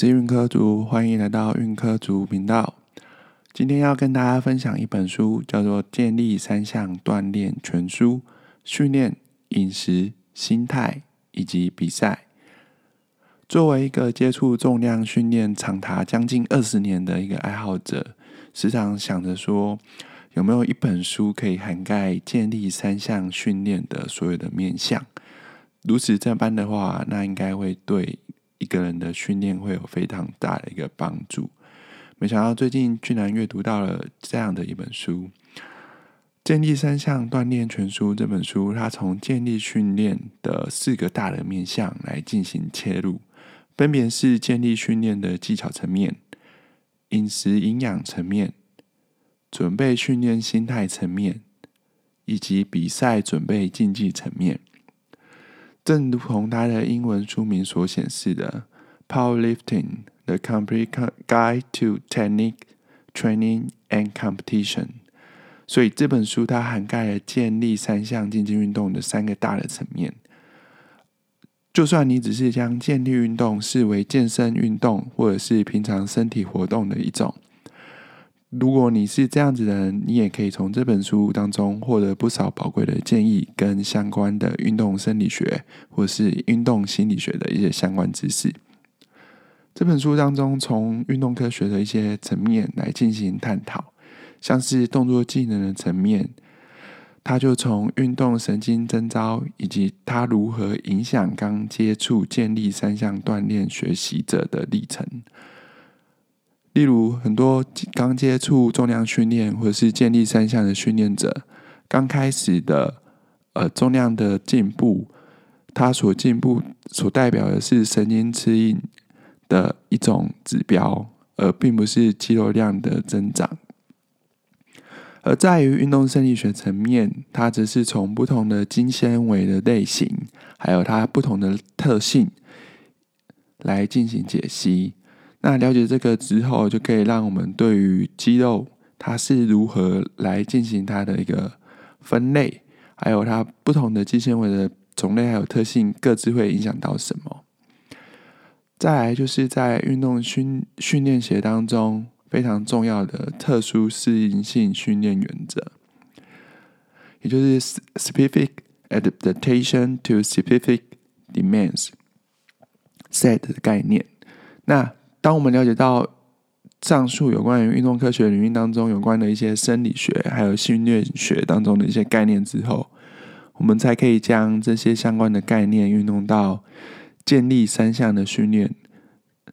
是运科族，欢迎来到运科族频道。今天要跟大家分享一本书，叫做《建立三项锻炼全书》，训练、饮食、心态以及比赛。作为一个接触重量训练长达将近二十年的一个爱好者，时常想着说，有没有一本书可以涵盖建立三项训练的所有的面向？如此这般的话，那应该会对。一个人的训练会有非常大的一个帮助。没想到最近居然阅读到了这样的一本书，《建立三项锻炼全书》这本书，它从建立训练的四个大的面向来进行切入，分别是建立训练的技巧层面、饮食营养层面、准备训练心态层面，以及比赛准备竞技层面。正如同它的英文书名所显示的，《Powerlifting: The Complete Guide to Technique, Training and Competition》。所以这本书它涵盖了建立三项竞技运动的三个大的层面。就算你只是将建立运动视为健身运动，或者是平常身体活动的一种。如果你是这样子的人，你也可以从这本书当中获得不少宝贵的建议，跟相关的运动生理学或是运动心理学的一些相关知识。这本书当中，从运动科学的一些层面来进行探讨，像是动作技能的层面，它就从运动神经征召以及它如何影响刚接触建立三项锻炼学习者的历程。例如，很多刚接触重量训练或者是建立三项的训练者，刚开始的呃重量的进步，它所进步所代表的是神经指引的一种指标，而并不是肌肉量的增长。而在于运动生理学层面，它则是从不同的筋纤维的类型，还有它不同的特性来进行解析。那了解这个之后，就可以让我们对于肌肉它是如何来进行它的一个分类，还有它不同的肌纤维的种类还有特性，各自会影响到什么。再来就是在运动训训练学当中非常重要的特殊适应性训练原则，也就是 specific adaptation to specific demands，set 的概念。那当我们了解到上述有关于运动科学领域当中有关的一些生理学，还有训练学当中的一些概念之后，我们才可以将这些相关的概念运用到建立三项的训练，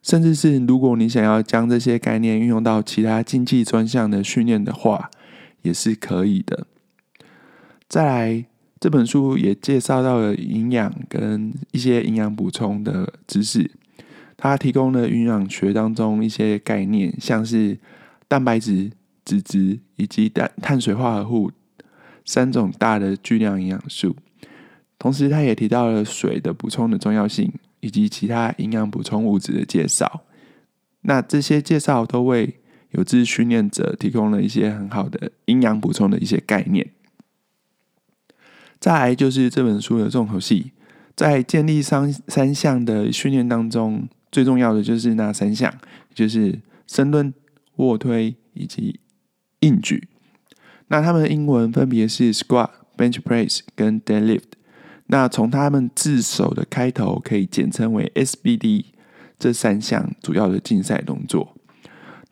甚至是如果你想要将这些概念运用到其他竞技专项的训练的话，也是可以的。再来，这本书也介绍到了营养跟一些营养补充的知识。它提供了营养学当中一些概念，像是蛋白质、脂质以及碳碳水化合物三种大的巨量营养素。同时，它也提到了水的补充的重要性，以及其他营养补充物质的介绍。那这些介绍都为有志训练者提供了一些很好的营养补充的一些概念。再来就是这本书的重头戏，在建立三三项的训练当中。最重要的就是那三项，就是深蹲、卧推以及硬举。那它们的英文分别是 squat、bench press 跟 deadlift。那从它们字首的开头可以简称为 SBD 这三项主要的竞赛动作。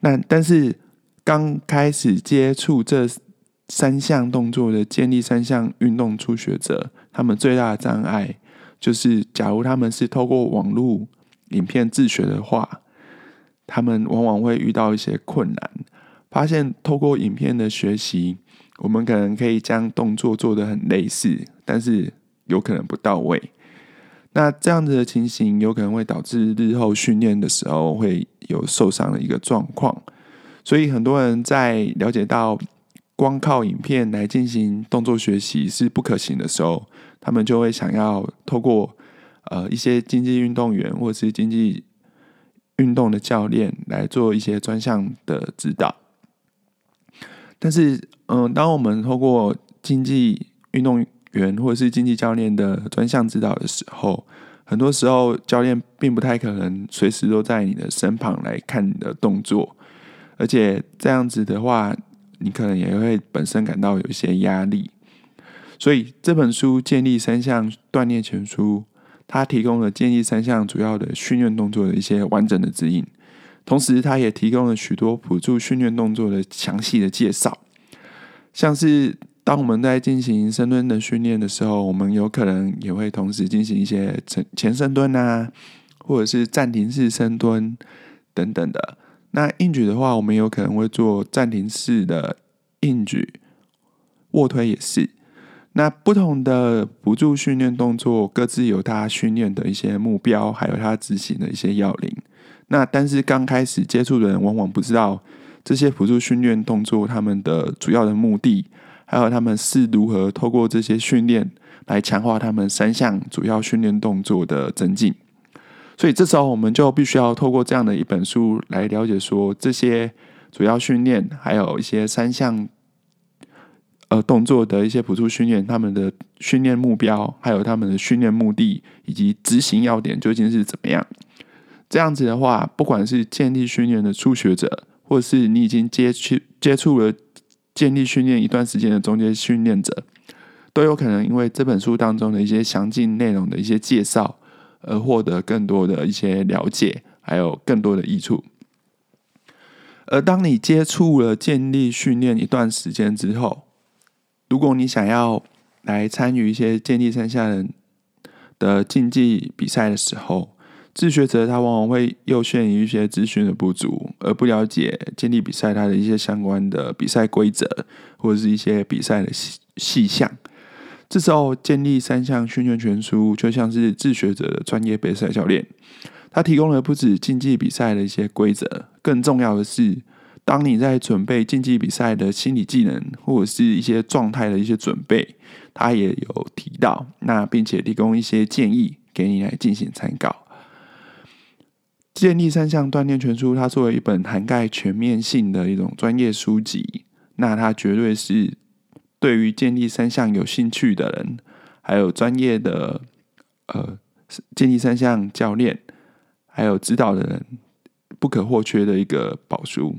那但是刚开始接触这三项动作的建立三项运动初学者，他们最大的障碍就是，假如他们是透过网络。影片自学的话，他们往往会遇到一些困难。发现透过影片的学习，我们可能可以将动作做得很类似，但是有可能不到位。那这样子的情形，有可能会导致日后训练的时候会有受伤的一个状况。所以很多人在了解到光靠影片来进行动作学习是不可行的时候，他们就会想要透过。呃，一些竞技运动员或者是竞技运动的教练来做一些专项的指导，但是，嗯，当我们透过竞技运动员或者是竞技教练的专项指导的时候，很多时候教练并不太可能随时都在你的身旁来看你的动作，而且这样子的话，你可能也会本身感到有一些压力。所以这本书《建立三项锻炼全书》，它提供了建议三项主要的训练动作的一些完整的指引，同时它也提供了许多辅助训练动作的详细的介绍，像是。当我们在进行深蹲的训练的时候，我们有可能也会同时进行一些前前深蹲啊，或者是暂停式深蹲等等的。那硬举的话，我们有可能会做暂停式的硬举，卧推也是。那不同的辅助训练动作，各自有它训练的一些目标，还有它执行的一些要领。那但是刚开始接触的人，往往不知道这些辅助训练动作他们的主要的目的。还有他们是如何透过这些训练来强化他们三项主要训练动作的增进，所以这时候我们就必须要透过这样的一本书来了解说这些主要训练，还有一些三项呃动作的一些辅助训练，他们的训练目标，还有他们的训练目的以及执行要点究竟是怎么样。这样子的话，不管是建立训练的初学者，或是你已经接触接触了。建立训练一段时间的中间训练者，都有可能因为这本书当中的一些详尽内容的一些介绍，而获得更多的一些了解，还有更多的益处。而当你接触了建立训练一段时间之后，如果你想要来参与一些建立三项人的竞技比赛的时候，自学者他往往会又限于一些资讯的不足，而不了解建立比赛它的一些相关的比赛规则，或者是一些比赛的细细项。这时候，建立三项训练全书就像是自学者的专业备赛教练，他提供了不止竞技比赛的一些规则，更重要的是，当你在准备竞技比赛的心理技能或者是一些状态的一些准备，他也有提到，那并且提供一些建议给你来进行参考。建立三项锻炼全书，它作为一本涵盖全面性的一种专业书籍，那它绝对是对于建立三项有兴趣的人，还有专业的呃建立三项教练，还有指导的人不可或缺的一个宝书。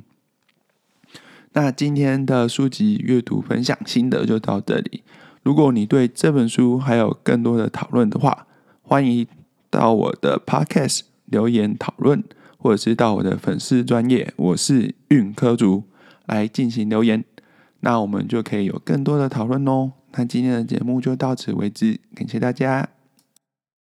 那今天的书籍阅读分享心得就到这里。如果你对这本书还有更多的讨论的话，欢迎到我的 Podcast。留言讨论，或者是到我的粉丝专业，我是运科主来进行留言，那我们就可以有更多的讨论哦。那今天的节目就到此为止，感谢大家。